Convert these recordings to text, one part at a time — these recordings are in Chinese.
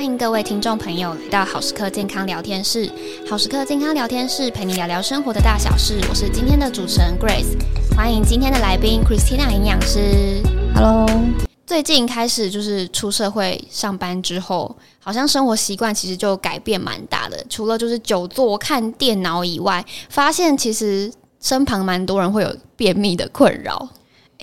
欢迎各位听众朋友来到好时刻健康聊天室。好时刻健康聊天室陪你聊聊生活的大小事，我是今天的主持人 Grace。欢迎今天的来宾 Christina 营养师。Hello。最近开始就是出社会上班之后，好像生活习惯其实就改变蛮大的。除了就是久坐看电脑以外，发现其实身旁蛮多人会有便秘的困扰。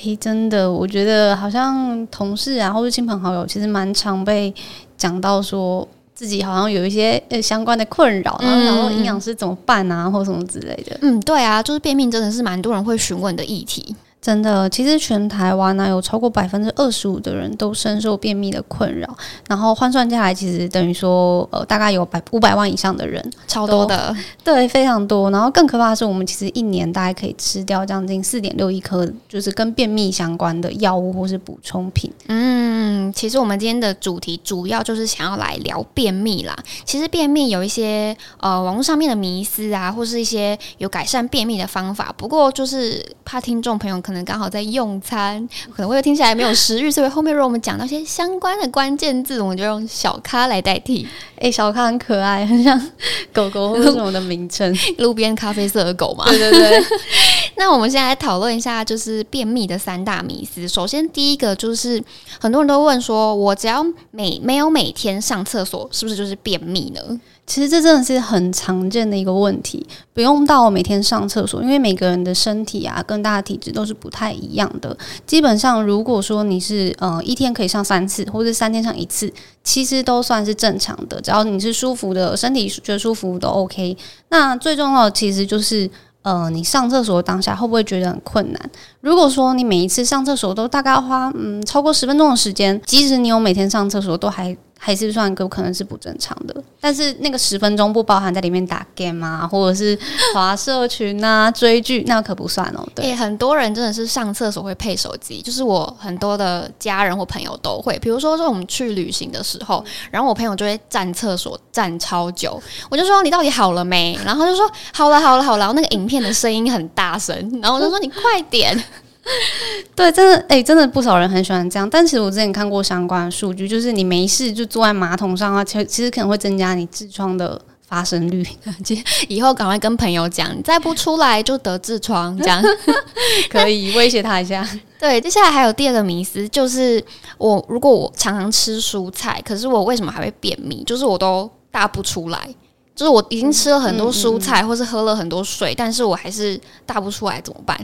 诶，真的，我觉得好像同事啊，或是亲朋好友，其实蛮常被讲到说自己好像有一些呃相关的困扰，然后然后营养师怎么办啊，或什么之类的。嗯，对啊，就是便秘真的是蛮多人会询问的议题。真的，其实全台湾呢、啊、有超过百分之二十五的人都深受便秘的困扰，然后换算下来，其实等于说，呃，大概有百五百万以上的人，超多的，对，非常多。然后更可怕的是，我们其实一年大概可以吃掉将近四点六亿颗，就是跟便秘相关的药物或是补充品。嗯，其实我们今天的主题主要就是想要来聊便秘啦。其实便秘有一些呃网络上面的迷思啊，或是一些有改善便秘的方法。不过就是怕听众朋友可能。刚好在用餐，可能会听起来没有食欲，所以后面如果我们讲到些相关的关键字，我们就用小咖来代替。哎、欸，小咖很可爱，很像狗狗或者什么的名称，路边咖啡色的狗嘛。对对对。那我们现在来讨论一下，就是便秘的三大迷思。首先，第一个就是很多人都问说，我只要每没有每天上厕所，是不是就是便秘呢？其实这真的是很常见的一个问题，不用到每天上厕所，因为每个人的身体啊，跟大家体质都是不太一样的。基本上，如果说你是呃一天可以上三次，或者三天上一次，其实都算是正常的。只要你是舒服的，身体觉得舒服都 OK。那最重要的其实就是呃，你上厕所当下会不会觉得很困难？如果说你每一次上厕所都大概花嗯超过十分钟的时间，即使你有每天上厕所都还。还是算有可能是不正常的，但是那个十分钟不包含在里面打 game 啊，或者是滑社群啊、追剧，那可不算哦。对，欸，很多人真的是上厕所会配手机，就是我很多的家人或朋友都会。比如说说我们去旅行的时候，然后我朋友就会站厕所站超久，我就说你到底好了没？然后就说好了好了好了，然后那个影片的声音很大声，然后我就说你快点。对，真的，哎、欸，真的不少人很喜欢这样。但其实我之前看过相关的数据，就是你没事就坐在马桶上啊，其实其实可能会增加你痔疮的发生率。以后赶快跟朋友讲，你再不出来就得痔疮，这样 可以威胁他一下。对，接下来还有第二个迷思，就是我如果我常常吃蔬菜，可是我为什么还会便秘？就是我都大不出来，就是我已经吃了很多蔬菜，嗯嗯嗯、或是喝了很多水，但是我还是大不出来，怎么办？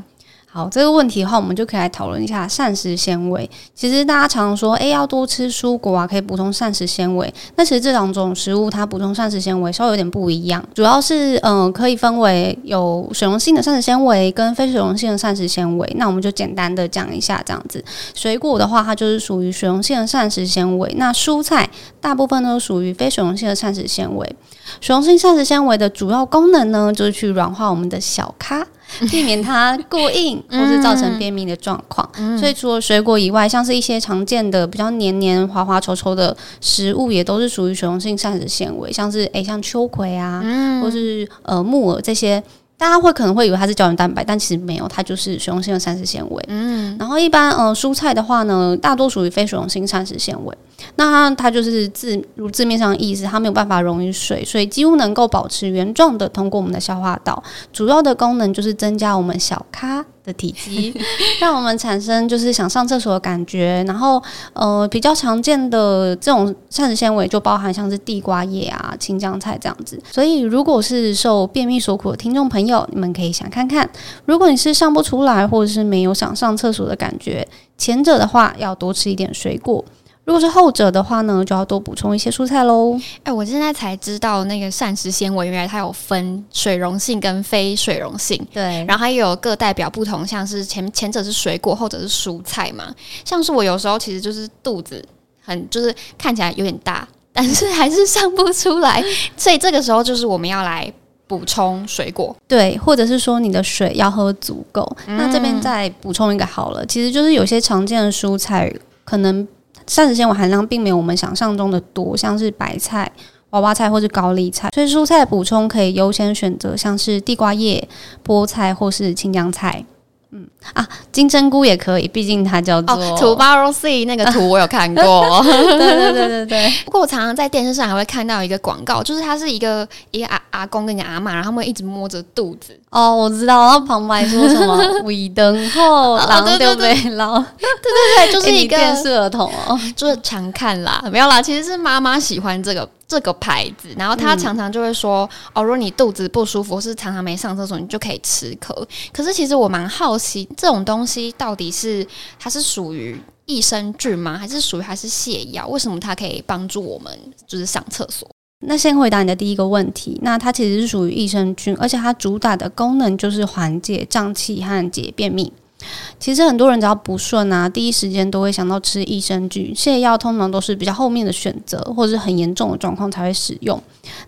好，这个问题的话，我们就可以来讨论一下膳食纤维。其实大家常说，诶，要多吃蔬果啊，可以补充膳食纤维。那其实这两种食物，它补充膳食纤维稍微有点不一样，主要是嗯、可以分为有水溶性的膳食纤维跟非水溶性的膳食纤维。那我们就简单的讲一下这样子。水果的话，它就是属于水溶性的膳食纤维。那蔬菜大部分都属于非水溶性的膳食纤维。水溶性膳食纤维的主要功能呢，就是去软化我们的小咖。避免它过硬，或是造成便秘的状况。嗯、所以除了水果以外，像是一些常见的比较黏黏、滑滑、稠稠的食物，也都是属于水溶性膳食纤维。像是诶、欸，像秋葵啊，嗯、或是呃木耳这些。大家会可能会以为它是胶原蛋白，但其实没有，它就是水溶性的膳食纤维。嗯，然后一般呃蔬菜的话呢，大多属于非水溶性膳食纤维。那它，就是字如字面上的意思，它没有办法溶于水，所以几乎能够保持原状的通过我们的消化道。主要的功能就是增加我们小咖的体积，让我们产生就是想上厕所的感觉。然后呃比较常见的这种膳食纤维就包含像是地瓜叶啊、青江菜这样子。所以如果是受便秘所苦的听众朋友，你们可以想看看，如果你是上不出来或者是没有想上厕所的感觉，前者的话要多吃一点水果。如果是后者的话呢，就要多补充一些蔬菜喽。哎、欸，我现在才知道那个膳食纤维原来它有分水溶性跟非水溶性，对，然后它也有各代表不同，像是前前者是水果，后者是蔬菜嘛。像是我有时候其实就是肚子很就是看起来有点大，但是还是上不出来，所以这个时候就是我们要来补充水果，对，或者是说你的水要喝足够。嗯、那这边再补充一个好了，其实就是有些常见的蔬菜可能。膳食纤维含量并没有我们想象中的多，像是白菜、娃娃菜或是高丽菜，所以蔬菜补充可以优先选择像是地瓜叶、菠菜或是青江菜。嗯啊，金针菇也可以，毕竟它叫做、哦、Tomorrow Sea 那个图我有看过。对对对对对。不过我常常在电视上还会看到一个广告，就是它是一个一个阿阿公跟一个阿妈，然后他们一直摸着肚子。哦，我知道，然后旁白说什么“尾灯后狼就被捞”，对对对，就是一个 电视儿童哦，就是常看啦，没有啦，其实是妈妈喜欢这个。这个牌子，然后他常常就会说：“嗯、哦，如果你肚子不舒服，或是常常没上厕所，你就可以吃颗。”可是其实我蛮好奇，这种东西到底是它是属于益生菌吗？还是属于还是泻药？为什么它可以帮助我们就是上厕所？那先回答你的第一个问题，那它其实是属于益生菌，而且它主打的功能就是缓解胀气和解便秘。其实很多人只要不顺啊，第一时间都会想到吃益生菌，泻药通常都是比较后面的选择，或者是很严重的状况才会使用。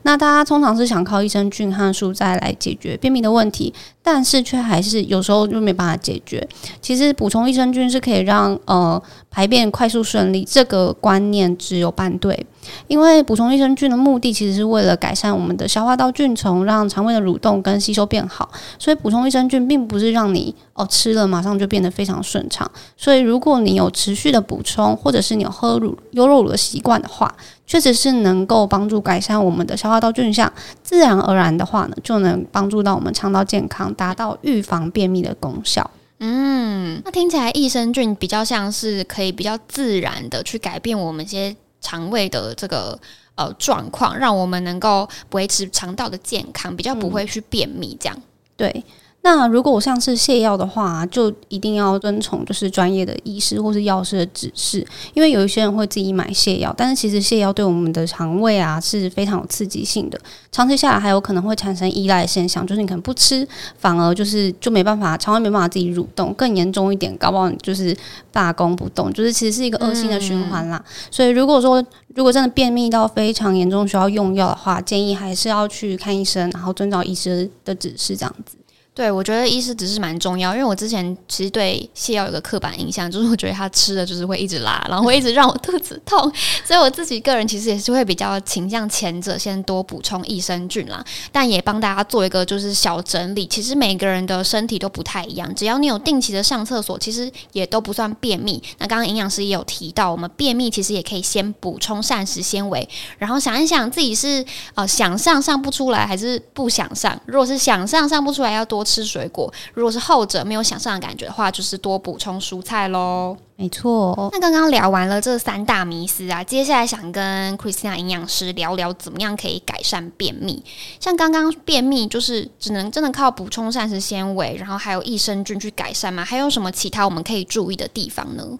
那大家通常是想靠益生菌和蔬菜来解决便秘的问题，但是却还是有时候就没办法解决。其实补充益生菌是可以让呃排便快速顺利，这个观念只有半对。因为补充益生菌的目的其实是为了改善我们的消化道菌丛，让肠胃的蠕动跟吸收变好。所以补充益生菌并不是让你哦吃了马上就变得非常顺畅。所以如果你有持续的补充，或者是你有喝乳优酪乳的习惯的话，确实是能够帮助改善我们的消化道菌相。自然而然的话呢，就能帮助到我们肠道健康，达到预防便秘的功效。嗯，那听起来益生菌比较像是可以比较自然的去改变我们一些。肠胃的这个呃状况，让我们能够维持肠道的健康，比较不会去便秘。这样、嗯、对。那如果我像是泻药的话，就一定要遵从就是专业的医师或是药师的指示，因为有一些人会自己买泻药，但是其实泻药对我们的肠胃啊是非常有刺激性的，长期下来还有可能会产生依赖现象，就是你可能不吃，反而就是就没办法肠胃没办法自己蠕动，更严重一点，搞不好就是罢工不动，就是其实是一个恶性的循环啦。嗯、所以如果说如果真的便秘到非常严重需要用药的话，建议还是要去看医生，然后遵照医师的指示这样子。对，我觉得医师只是蛮重要，因为我之前其实对泻药有个刻板印象，就是我觉得他吃的就是会一直拉，然后会一直让我 肚子痛，所以我自己个人其实也是会比较倾向前者，先多补充益生菌啦。但也帮大家做一个就是小整理，其实每个人的身体都不太一样，只要你有定期的上厕所，其实也都不算便秘。那刚刚营养师也有提到，我们便秘其实也可以先补充膳食纤维，然后想一想自己是呃想上上不出来，还是不想上。如果是想上上不出来，要多吃水果，如果是后者没有想上的感觉的话，就是多补充蔬菜喽。没错。那刚刚聊完了这三大迷思啊，接下来想跟 Christina 营养师聊聊怎么样可以改善便秘。像刚刚便秘就是只能真的靠补充膳食纤维，然后还有益生菌去改善吗？还有什么其他我们可以注意的地方呢？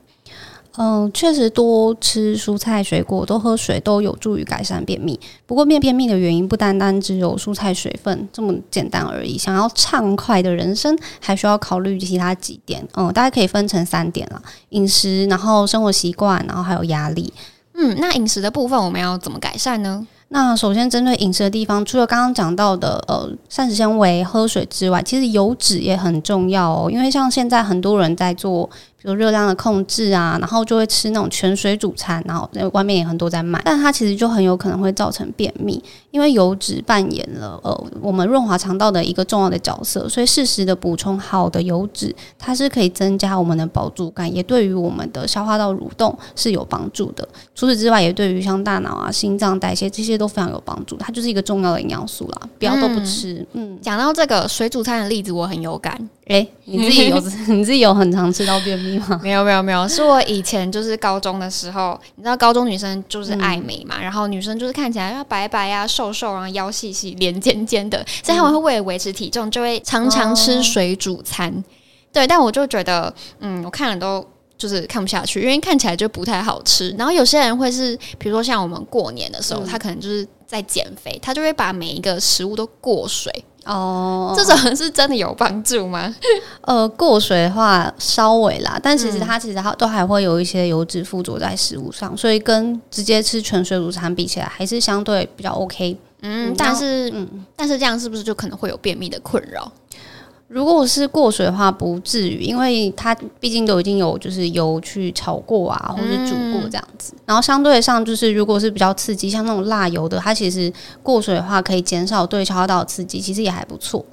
嗯，确实多吃蔬菜水果，多喝水都有助于改善便秘。不过，便便秘的原因不单单只有蔬菜水分这么简单而已。想要畅快的人生，还需要考虑其他几点。嗯，大家可以分成三点啦：饮食，然后生活习惯，然后还有压力。嗯，那饮食的部分我们要怎么改善呢？那首先针对饮食的地方，除了刚刚讲到的呃膳食纤维、喝水之外，其实油脂也很重要哦。因为像现在很多人在做。有热量的控制啊，然后就会吃那种全水煮餐，然后外面也很多在卖，但它其实就很有可能会造成便秘，因为油脂扮演了呃我们润滑肠道的一个重要的角色，所以适时的补充好的油脂，它是可以增加我们的饱足感，也对于我们的消化道蠕动是有帮助的。除此之外，也对于像大脑啊、心脏代谢这些都非常有帮助，它就是一个重要的营养素啦。不要都不吃。嗯，讲到这个水煮餐的例子，我很有感。诶，你自己有你自己有很常吃到便秘吗？没有没有没有，是我以前就是高中的时候，你知道高中女生就是爱美嘛，嗯、然后女生就是看起来要白白、啊、瘦瘦啊、腰细细、脸尖尖的，所以她们会为了维持体重，就会常常吃水煮餐。哦、对，但我就觉得，嗯，我看了都就是看不下去，因为看起来就不太好吃。然后有些人会是，比如说像我们过年的时候，他、嗯、可能就是在减肥，他就会把每一个食物都过水。哦，这种是真的有帮助吗？呃，过水的话稍微啦，但其实它其实它都还会有一些油脂附着在食物上，所以跟直接吃纯水乳餐比起来，还是相对比较 OK。嗯，但是嗯，但是这样是不是就可能会有便秘的困扰？如果是过水的话，不至于，因为它毕竟都已经有就是油去炒过啊，或者煮过这样子。然后相对上，就是如果是比较刺激，像那种辣油的，它其实过水的话可以减少对消化道的刺激，其实也还不错。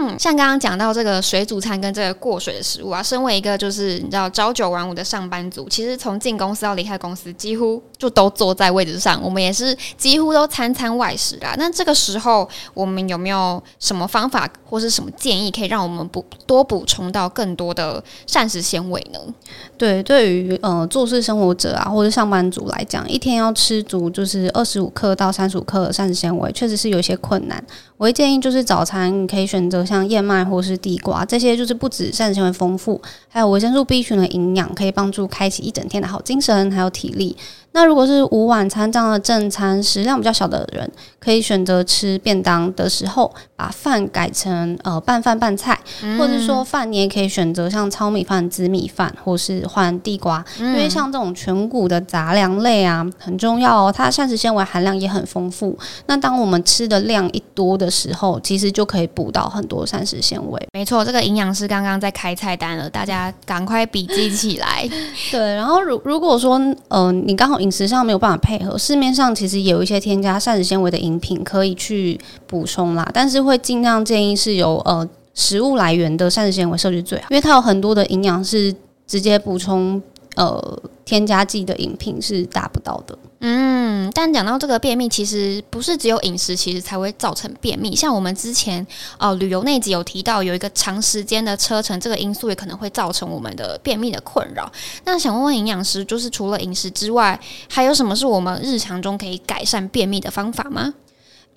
嗯，像刚刚讲到这个水煮餐跟这个过水的食物啊，身为一个就是你知道朝九晚五的上班族，其实从进公司到离开公司，几乎就都坐在位置上。我们也是几乎都餐餐外食啦。那这个时候，我们有没有什么方法或是什么建议，可以让我们补多补充到更多的膳食纤维呢？对，对于呃做事生活者啊，或者上班族来讲，一天要吃足就是二十五克到三十五克的膳食纤维，确实是有一些困难。我会建议就是早餐你可以选择像燕麦或是地瓜这些，就是不止膳食纤维丰富，还有维生素 B 群的营养，可以帮助开启一整天的好精神还有体力。那如果是午晚餐这样的正餐，食量比较小的人，可以选择吃便当的时候，把饭改成呃拌饭拌菜，嗯、或者说饭你也可以选择像糙米饭、紫米饭，或是换地瓜，嗯、因为像这种全谷的杂粮类啊，很重要哦，它的膳食纤维含量也很丰富。那当我们吃的量一多的时候，其实就可以补到很多膳食纤维。没错，这个营养师刚刚在开菜单了，大家赶快笔记起来。对，然后如如果说呃你刚好。饮食上没有办法配合，市面上其实也有一些添加膳食纤维的饮品可以去补充啦，但是会尽量建议是由呃食物来源的膳食纤维摄入最好，因为它有很多的营养是直接补充呃添加剂的饮品是达不到的。嗯，但讲到这个便秘，其实不是只有饮食，其实才会造成便秘。像我们之前呃旅游那集有提到，有一个长时间的车程，这个因素也可能会造成我们的便秘的困扰。那想问问营养师，就是除了饮食之外，还有什么是我们日常中可以改善便秘的方法吗？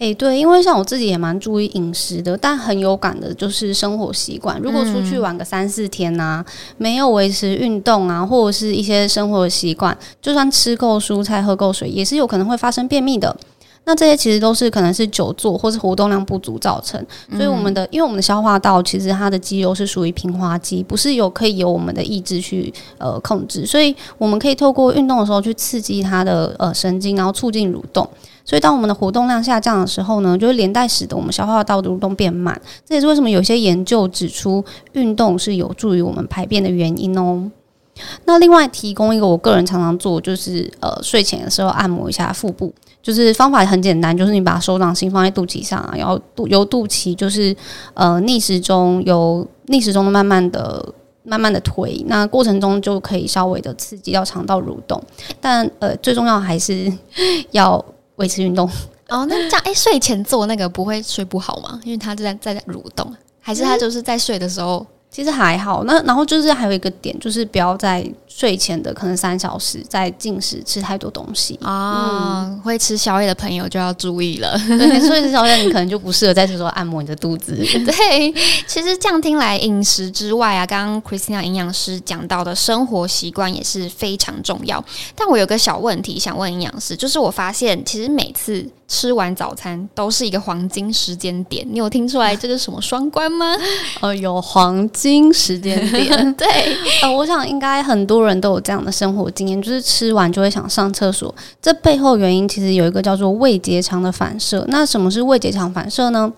诶、欸，对，因为像我自己也蛮注意饮食的，但很有感的就是生活习惯。如果出去玩个三四天呐、啊，没有维持运动啊，或者是一些生活习惯，就算吃够蔬菜、喝够水，也是有可能会发生便秘的。那这些其实都是可能是久坐或是活动量不足造成。所以我们的，因为我们的消化道其实它的肌肉是属于平滑肌，不是有可以由我们的意志去呃控制，所以我们可以透过运动的时候去刺激它的呃神经，然后促进蠕动。所以，当我们的活动量下降的时候呢，就会连带使得我们消化道的蠕动变慢。这也是为什么有些研究指出，运动是有助于我们排便的原因哦。那另外提供一个我个人常常做，就是呃睡前的时候按摩一下腹部，就是方法很简单，就是你把手掌心放在肚脐上啊，然后肚由肚脐就是呃逆时钟由逆时钟慢慢的慢慢的推，那过程中就可以稍微的刺激到肠道蠕动。但呃最重要还是 要。维持运动哦，那这样哎、欸，睡前做那个不会睡不好吗？因为他在在蠕动，还是他就是在睡的时候？其实还好，那然后就是还有一个点，就是不要在睡前的可能三小时在进食吃太多东西啊。嗯、会吃宵夜的朋友就要注意了，所以吃宵夜你可能就不适合在这时候按摩你的肚子。对，其实这样听来，饮食之外啊，刚刚 Christina 营养师讲到的生活习惯也是非常重要。但我有个小问题想问营养师，就是我发现其实每次吃完早餐都是一个黄金时间点，你有听出来这是什么双关吗？呃，有黄金。时间点，对，呃，我想应该很多人都有这样的生活经验，就是吃完就会想上厕所。这背后原因其实有一个叫做胃结肠的反射。那什么是胃结肠反射呢？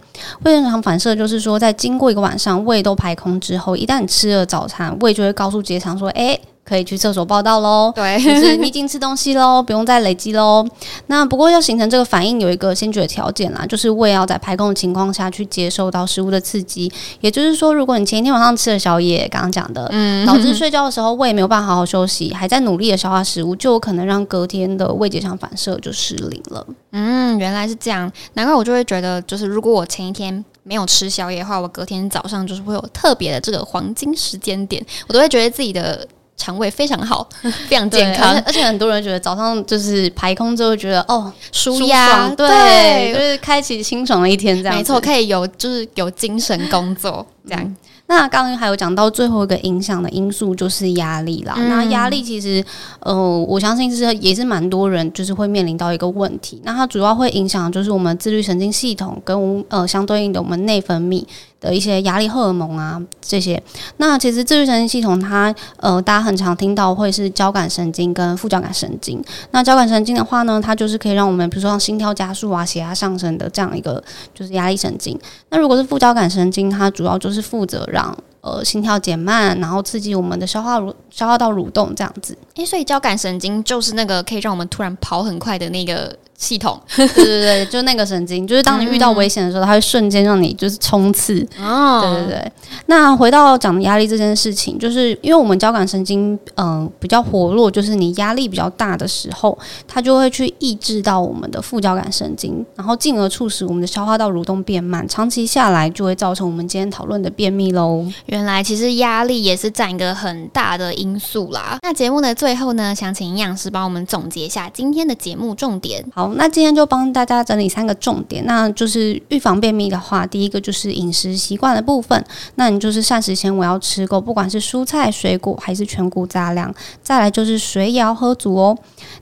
胃结肠反射就是说，在经过一个晚上胃都排空之后，一旦你吃了早餐，胃就会告诉结肠说：“哎。”可以去厕所报道喽，对，就是你已经吃东西喽，不用再累积喽。那不过要形成这个反应，有一个先决条件啦，就是胃要在排空的情况下去接受到食物的刺激。也就是说，如果你前一天晚上吃了宵夜，刚刚讲的，嗯，导致睡觉的时候胃没有办法好好休息，还在努力的消化食物，就有可能让隔天的胃结肠反射就失灵了。嗯，原来是这样，难怪我就会觉得，就是如果我前一天没有吃宵夜的话，我隔天早上就是会有特别的这个黄金时间点，我都会觉得自己的。肠胃非常好，非常健康，而且很多人觉得早上就是排空之后，觉得哦舒压，对，对就是开启清爽的一天，这样没错，可以有就是有精神工作这样。嗯那刚刚还有讲到最后一个影响的因素就是压力啦。嗯、那压力其实，呃，我相信是也是蛮多人就是会面临到一个问题。那它主要会影响就是我们自律神经系统跟呃相对应的我们内分泌的一些压力荷尔蒙啊这些。那其实自律神经系统它呃大家很常听到会是交感神经跟副交感神经。那交感神经的话呢，它就是可以让我们比如说像心跳加速啊、血压上升的这样一个就是压力神经。那如果是副交感神经，它主要就是负责让呃心跳减慢，然后刺激我们的消化蠕消化道蠕动这样子。诶，所以交感神经就是那个可以让我们突然跑很快的那个系统，对对对，就那个神经，就是当你遇到危险的时候，嗯、它会瞬间让你就是冲刺。哦，对对对。那回到讲压力这件事情，就是因为我们交感神经嗯、呃、比较活络，就是你压力比较大的时候，它就会去抑制到我们的副交感神经，然后进而促使我们的消化道蠕动变慢，长期下来就会造成我们今天讨论的便秘喽。原来其实压力也是占一个很大的因素啦。那节目的最后呢，想请营养师帮我们总结一下今天的节目重点。好，那今天就帮大家整理三个重点，那就是预防便秘的话，第一个就是饮食习惯的部分，那你就是膳食纤维要吃够，不管是蔬菜、水果还是全谷杂粮。再来就是水也要喝足哦。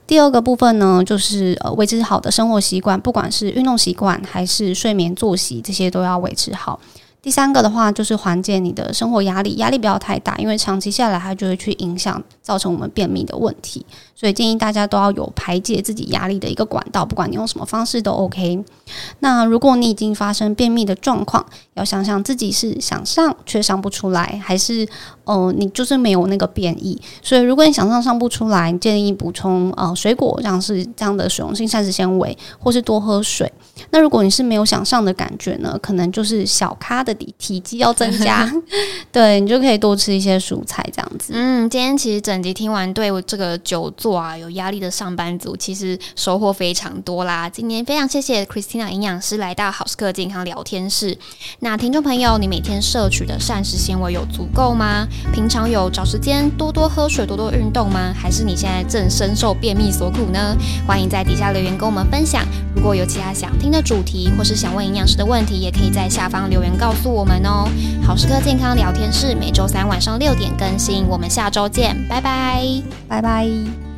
第二个部分呢，就是呃维持好的生活习惯，不管是运动习惯还是睡眠作息，这些都要维持好。第三个的话，就是缓解你的生活压力，压力不要太大，因为长期下来它就会去影响，造成我们便秘的问题。所以建议大家都要有排解自己压力的一个管道，不管你用什么方式都 OK。那如果你已经发生便秘的状况，要想想自己是想上却上不出来，还是呃你就是没有那个便意。所以如果你想上上不出来，建议补充呃水果，像是这样的水溶性膳食纤维，或是多喝水。那如果你是没有想上的感觉呢，可能就是小咖的体体积要增加，对，你就可以多吃一些蔬菜这样子。嗯，今天其实整集听完，对我这个久坐啊有压力的上班族，其实收获非常多啦。今天非常谢谢 Christina 营养师来到好时刻健康聊天室。那听众朋友，你每天摄取的膳食纤维有足够吗？平常有找时间多多喝水、多多运动吗？还是你现在正深受便秘所苦呢？欢迎在底下留言跟我们分享。如果有其他想听的主题，或是想问营养师的问题，也可以在下方留言告诉我们哦。好时刻健康聊天室每周三晚上六点更新，我们下周见，拜拜，拜拜。